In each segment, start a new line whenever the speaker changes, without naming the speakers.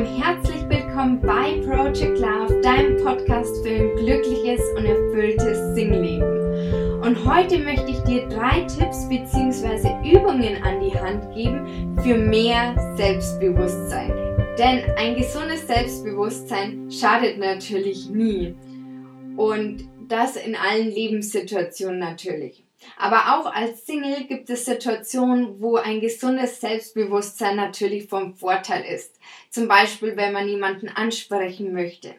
und herzlich willkommen bei Project Love, deinem Podcast für ein glückliches und erfülltes Singleben. Und heute möchte ich dir drei Tipps bzw. Übungen an die Hand geben für mehr Selbstbewusstsein. Denn ein gesundes Selbstbewusstsein schadet natürlich nie. Und das in allen Lebenssituationen natürlich. Aber auch als Single gibt es Situationen, wo ein gesundes Selbstbewusstsein natürlich vom Vorteil ist. Zum Beispiel, wenn man jemanden ansprechen möchte.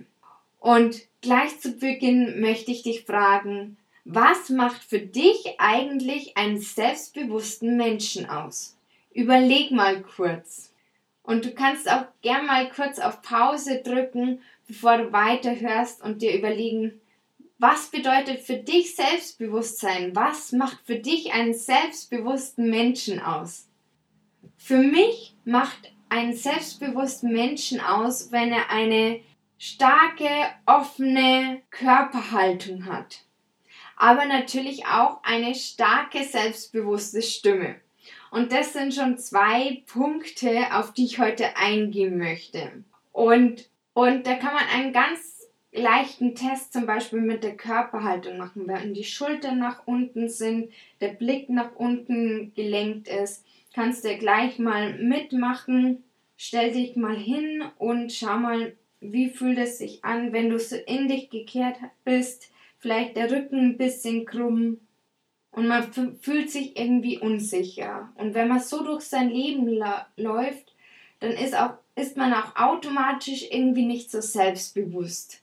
Und gleich zu Beginn möchte ich dich fragen, was macht für dich eigentlich einen selbstbewussten Menschen aus? Überleg mal kurz. Und du kannst auch gern mal kurz auf Pause drücken, bevor du weiterhörst und dir überlegen, was bedeutet für dich Selbstbewusstsein? Was macht für dich einen selbstbewussten Menschen aus? Für mich macht einen selbstbewussten Menschen aus, wenn er eine starke, offene Körperhaltung hat. Aber natürlich auch eine starke, selbstbewusste Stimme. Und das sind schon zwei Punkte, auf die ich heute eingehen möchte. Und, und da kann man einen ganz leichten Test zum Beispiel mit der Körperhaltung machen, wenn die Schultern nach unten sind, der Blick nach unten gelenkt ist, kannst du gleich mal mitmachen. Stell dich mal hin und schau mal, wie fühlt es sich an, wenn du so in dich gekehrt bist, vielleicht der Rücken ein bisschen krumm und man fühlt sich irgendwie unsicher. Und wenn man so durch sein Leben läuft, dann ist, auch, ist man auch automatisch irgendwie nicht so selbstbewusst.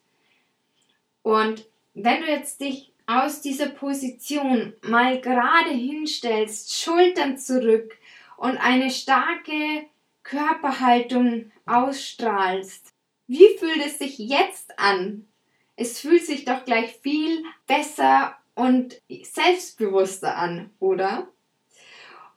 Und wenn du jetzt dich aus dieser Position mal gerade hinstellst, Schultern zurück und eine starke Körperhaltung ausstrahlst, wie fühlt es sich jetzt an? Es fühlt sich doch gleich viel besser und selbstbewusster an, oder?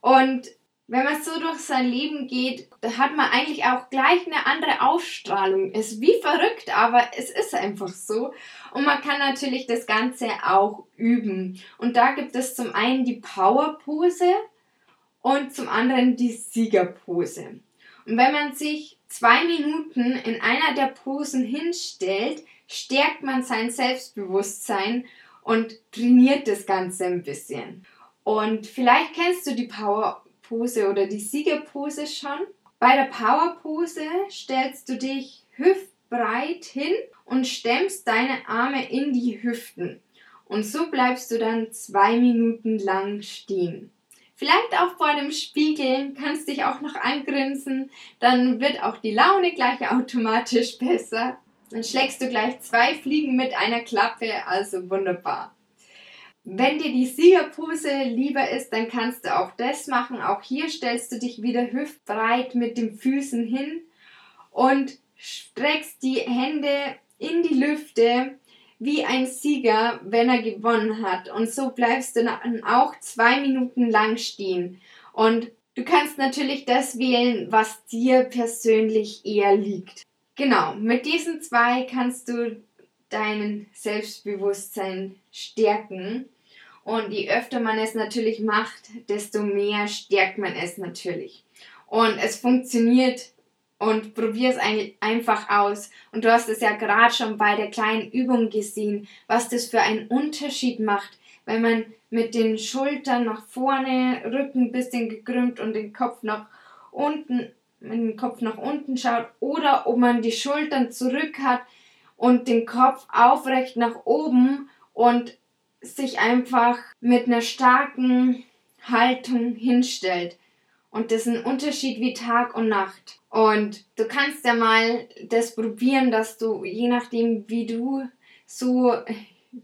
Und wenn man so durch sein Leben geht, da hat man eigentlich auch gleich eine andere Ausstrahlung. Ist wie verrückt, aber es ist einfach so. Und man kann natürlich das Ganze auch üben. Und da gibt es zum einen die Powerpose und zum anderen die Siegerpose. Und wenn man sich zwei Minuten in einer der Posen hinstellt, stärkt man sein Selbstbewusstsein und trainiert das Ganze ein bisschen. Und vielleicht kennst du die Power Pose oder die Siegerpose schon. Bei der Powerpose stellst du dich hüftbreit hin und stemmst deine Arme in die Hüften. Und so bleibst du dann zwei Minuten lang stehen. Vielleicht auch vor dem Spiegel kannst dich auch noch angrinsen, dann wird auch die Laune gleich automatisch besser. Dann schlägst du gleich zwei Fliegen mit einer Klappe, also wunderbar. Wenn dir die Siegerpose lieber ist, dann kannst du auch das machen. Auch hier stellst du dich wieder hüftbreit mit den Füßen hin und streckst die Hände in die Lüfte wie ein Sieger, wenn er gewonnen hat. Und so bleibst du dann auch zwei Minuten lang stehen. Und du kannst natürlich das wählen, was dir persönlich eher liegt. Genau, mit diesen zwei kannst du dein Selbstbewusstsein stärken. Und je öfter man es natürlich macht, desto mehr stärkt man es natürlich. Und es funktioniert und probier es einfach aus. Und du hast es ja gerade schon bei der kleinen Übung gesehen, was das für einen Unterschied macht, wenn man mit den Schultern nach vorne, Rücken ein bisschen gekrümmt und den Kopf nach unten, dem Kopf nach unten schaut oder ob man die Schultern zurück hat und den Kopf aufrecht nach oben und sich einfach mit einer starken Haltung hinstellt. Und das ist ein Unterschied wie Tag und Nacht. Und du kannst ja mal das probieren, dass du, je nachdem, wie du so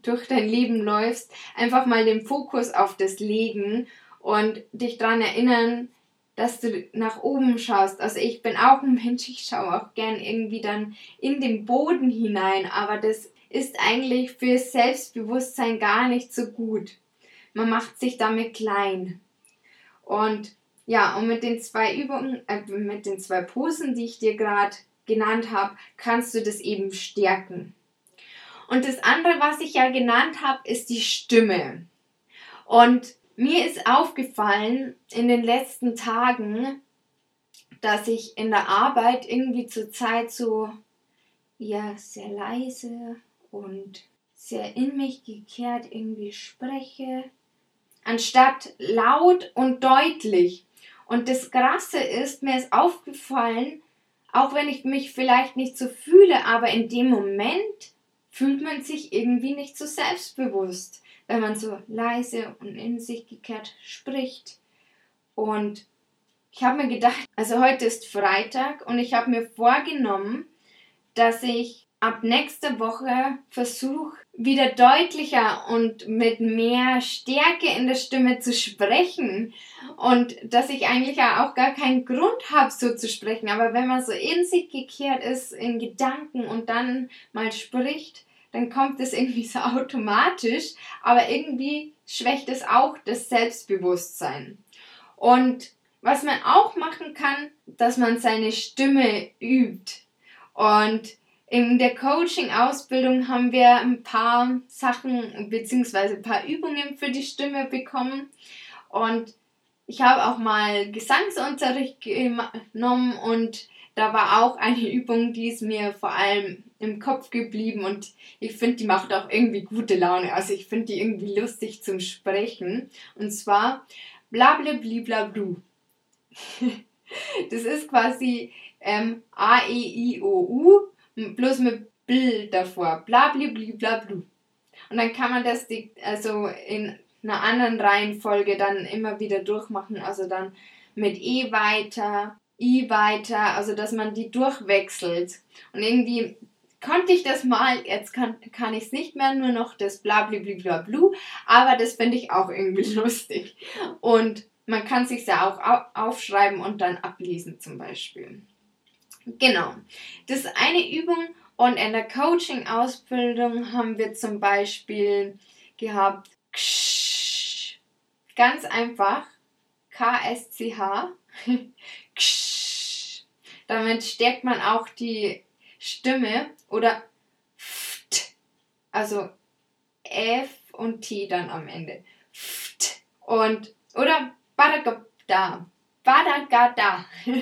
durch dein Leben läufst, einfach mal den Fokus auf das legen und dich daran erinnern, dass du nach oben schaust. Also ich bin auch ein Mensch, ich schaue auch gern irgendwie dann in den Boden hinein, aber das ist eigentlich für Selbstbewusstsein gar nicht so gut. Man macht sich damit klein. Und ja, und mit den zwei Übungen, äh, mit den zwei Posen, die ich dir gerade genannt habe, kannst du das eben stärken. Und das andere, was ich ja genannt habe, ist die Stimme. Und mir ist aufgefallen in den letzten Tagen, dass ich in der Arbeit irgendwie zur Zeit so ja sehr leise und sehr in mich gekehrt irgendwie spreche, anstatt laut und deutlich. Und das Krasse ist, mir ist aufgefallen, auch wenn ich mich vielleicht nicht so fühle, aber in dem Moment fühlt man sich irgendwie nicht so selbstbewusst, wenn man so leise und in sich gekehrt spricht. Und ich habe mir gedacht, also heute ist Freitag und ich habe mir vorgenommen, dass ich ab nächster Woche versuche, wieder deutlicher und mit mehr Stärke in der Stimme zu sprechen. Und dass ich eigentlich auch gar keinen Grund habe, so zu sprechen. Aber wenn man so in sich gekehrt ist, in Gedanken und dann mal spricht, dann kommt es irgendwie so automatisch. Aber irgendwie schwächt es auch das Selbstbewusstsein. Und was man auch machen kann, dass man seine Stimme übt. Und in der Coaching-Ausbildung haben wir ein paar Sachen bzw. ein paar Übungen für die Stimme bekommen. Und ich habe auch mal Gesangsunterricht genommen und da war auch eine Übung, die ist mir vor allem im Kopf geblieben und ich finde, die macht auch irgendwie gute Laune. Also ich finde die irgendwie lustig zum Sprechen. Und zwar blablablu. das ist quasi ähm, A-E-I-O-U bloß mit Bl davor. Bla bli bli bla blu. Und dann kann man das die, also in einer anderen Reihenfolge dann immer wieder durchmachen. Also dann mit E weiter, I weiter, also dass man die durchwechselt. Und irgendwie konnte ich das mal, jetzt kann, kann ich es nicht mehr, nur noch das bla bli bla blu, aber das finde ich auch irgendwie lustig. Und man kann sich ja auch aufschreiben und dann ablesen zum Beispiel. Genau. Das ist eine Übung und in der Coaching-Ausbildung haben wir zum Beispiel gehabt, ksch, ganz einfach, K-S-C-H, damit stärkt man auch die Stimme oder ft, also F und T dann am Ende. Ft. Und, oder Badagada, Badagada.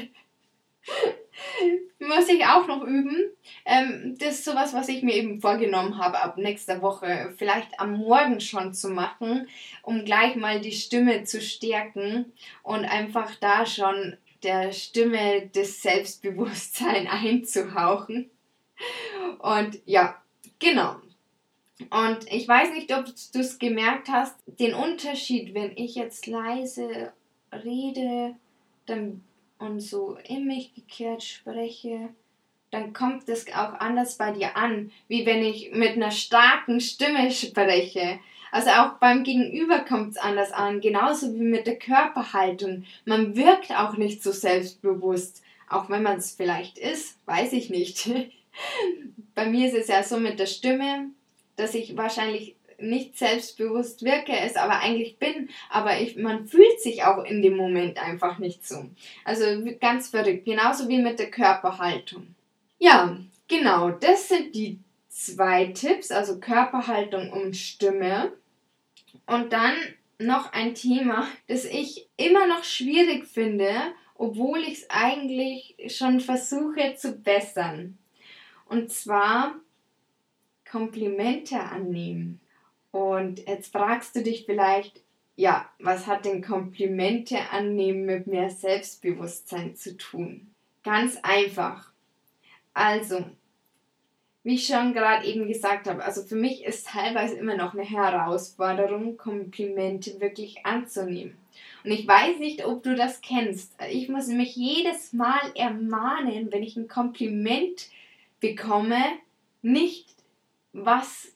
Muss ich auch noch üben. Ähm, das ist sowas, was ich mir eben vorgenommen habe, ab nächster Woche vielleicht am Morgen schon zu machen, um gleich mal die Stimme zu stärken und einfach da schon der Stimme das Selbstbewusstsein einzuhauchen. Und ja, genau. Und ich weiß nicht, ob du es gemerkt hast, den Unterschied, wenn ich jetzt leise rede, dann und so in mich gekehrt spreche, dann kommt es auch anders bei dir an, wie wenn ich mit einer starken Stimme spreche. Also auch beim Gegenüber kommt es anders an, genauso wie mit der Körperhaltung. Man wirkt auch nicht so selbstbewusst, auch wenn man es vielleicht ist, weiß ich nicht. bei mir ist es ja so mit der Stimme, dass ich wahrscheinlich nicht selbstbewusst wirke, es aber eigentlich bin, aber ich, man fühlt sich auch in dem Moment einfach nicht so. Also ganz verrückt, genauso wie mit der Körperhaltung. Ja, genau, das sind die zwei Tipps, also Körperhaltung und Stimme. Und dann noch ein Thema, das ich immer noch schwierig finde, obwohl ich es eigentlich schon versuche zu bessern. Und zwar Komplimente annehmen. Und jetzt fragst du dich vielleicht, ja, was hat denn Komplimente annehmen mit mehr Selbstbewusstsein zu tun? Ganz einfach. Also, wie ich schon gerade eben gesagt habe, also für mich ist teilweise immer noch eine Herausforderung, Komplimente wirklich anzunehmen. Und ich weiß nicht, ob du das kennst. Ich muss mich jedes Mal ermahnen, wenn ich ein Kompliment bekomme, nicht was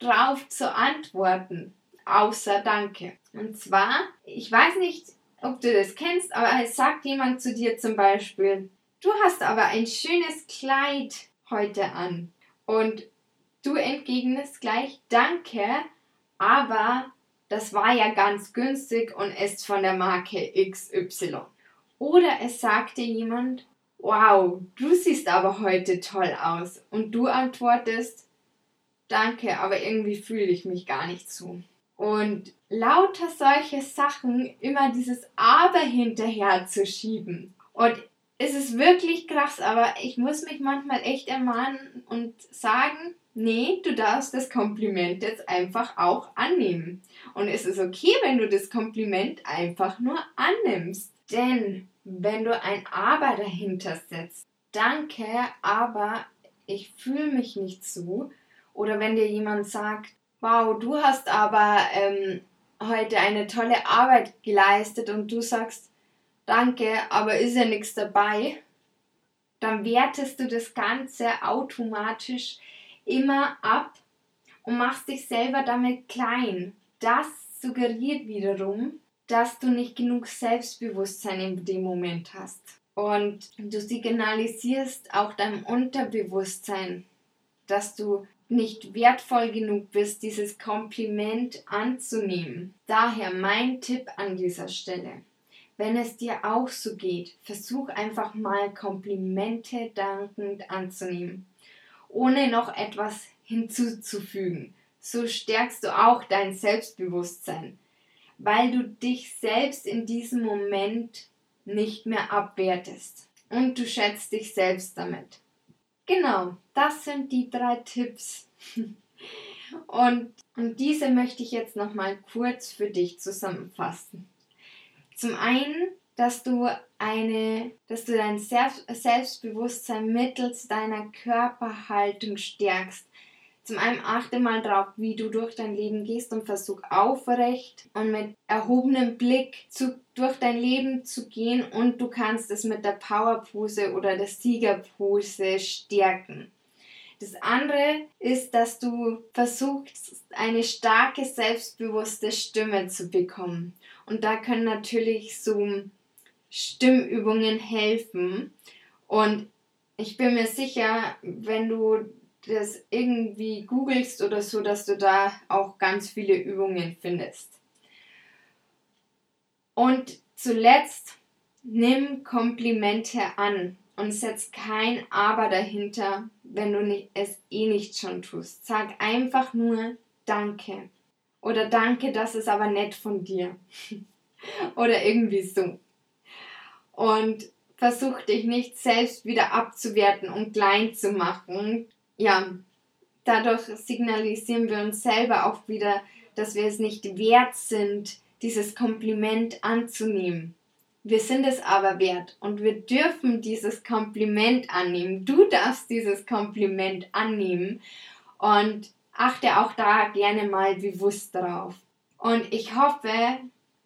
drauf zu antworten, außer Danke. Und zwar, ich weiß nicht, ob du das kennst, aber es sagt jemand zu dir zum Beispiel, du hast aber ein schönes Kleid heute an. Und du entgegnest gleich Danke, aber das war ja ganz günstig und ist von der Marke XY. Oder es sagt dir jemand, wow, du siehst aber heute toll aus. Und du antwortest, danke, aber irgendwie fühle ich mich gar nicht so. Und lauter solche Sachen immer dieses Aber hinterher zu schieben. Und es ist wirklich krass, aber ich muss mich manchmal echt ermahnen und sagen, nee, du darfst das Kompliment jetzt einfach auch annehmen. Und es ist okay, wenn du das Kompliment einfach nur annimmst. Denn wenn du ein Aber dahinter setzt, danke, aber ich fühle mich nicht so. Oder wenn dir jemand sagt, wow, du hast aber ähm, heute eine tolle Arbeit geleistet und du sagst, danke, aber ist ja nichts dabei, dann wertest du das Ganze automatisch immer ab und machst dich selber damit klein. Das suggeriert wiederum, dass du nicht genug Selbstbewusstsein in dem Moment hast. Und du signalisierst auch deinem Unterbewusstsein, dass du nicht wertvoll genug bist, dieses Kompliment anzunehmen. Daher mein Tipp an dieser Stelle. Wenn es dir auch so geht, versuch einfach mal Komplimente dankend anzunehmen, ohne noch etwas hinzuzufügen. So stärkst du auch dein Selbstbewusstsein, weil du dich selbst in diesem Moment nicht mehr abwertest und du schätzt dich selbst damit. Genau, das sind die drei Tipps. Und, und diese möchte ich jetzt nochmal kurz für dich zusammenfassen. Zum einen, dass du eine, dass du dein Selbstbewusstsein mittels deiner Körperhaltung stärkst, zum einen achte mal drauf, wie du durch dein Leben gehst und versuch aufrecht und mit erhobenem Blick zu, durch dein Leben zu gehen und du kannst es mit der Powerpose oder der Siegerpose stärken. Das andere ist, dass du versuchst, eine starke, selbstbewusste Stimme zu bekommen. Und da können natürlich so Stimmübungen helfen. Und ich bin mir sicher, wenn du das irgendwie googelst oder so, dass du da auch ganz viele Übungen findest. Und zuletzt, nimm Komplimente an und setz kein Aber dahinter, wenn du es eh nicht schon tust. Sag einfach nur Danke. Oder Danke, das ist aber nett von dir. oder irgendwie so. Und versuch dich nicht selbst wieder abzuwerten und klein zu machen ja, dadurch signalisieren wir uns selber auch wieder, dass wir es nicht wert sind, dieses Kompliment anzunehmen. Wir sind es aber wert und wir dürfen dieses Kompliment annehmen. Du darfst dieses Kompliment annehmen und achte auch da gerne mal bewusst drauf. Und ich hoffe,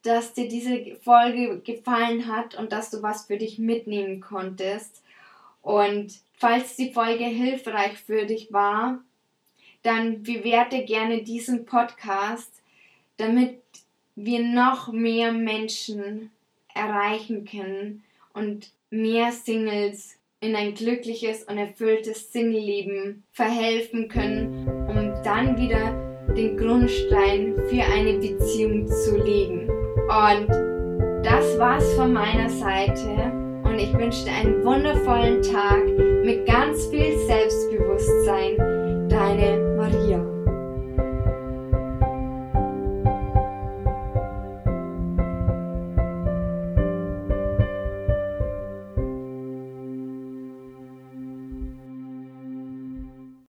dass dir diese Folge gefallen hat und dass du was für dich mitnehmen konntest. Und falls die Folge hilfreich für dich war, dann bewerte gerne diesen Podcast, damit wir noch mehr Menschen erreichen können und mehr Singles in ein glückliches und erfülltes Single-Leben verhelfen können, dann wieder den Grundstein für eine Beziehung zu legen. Und das war's von meiner Seite und ich wünsche dir einen wundervollen Tag mit ganz viel Selbstbewusstsein. Deine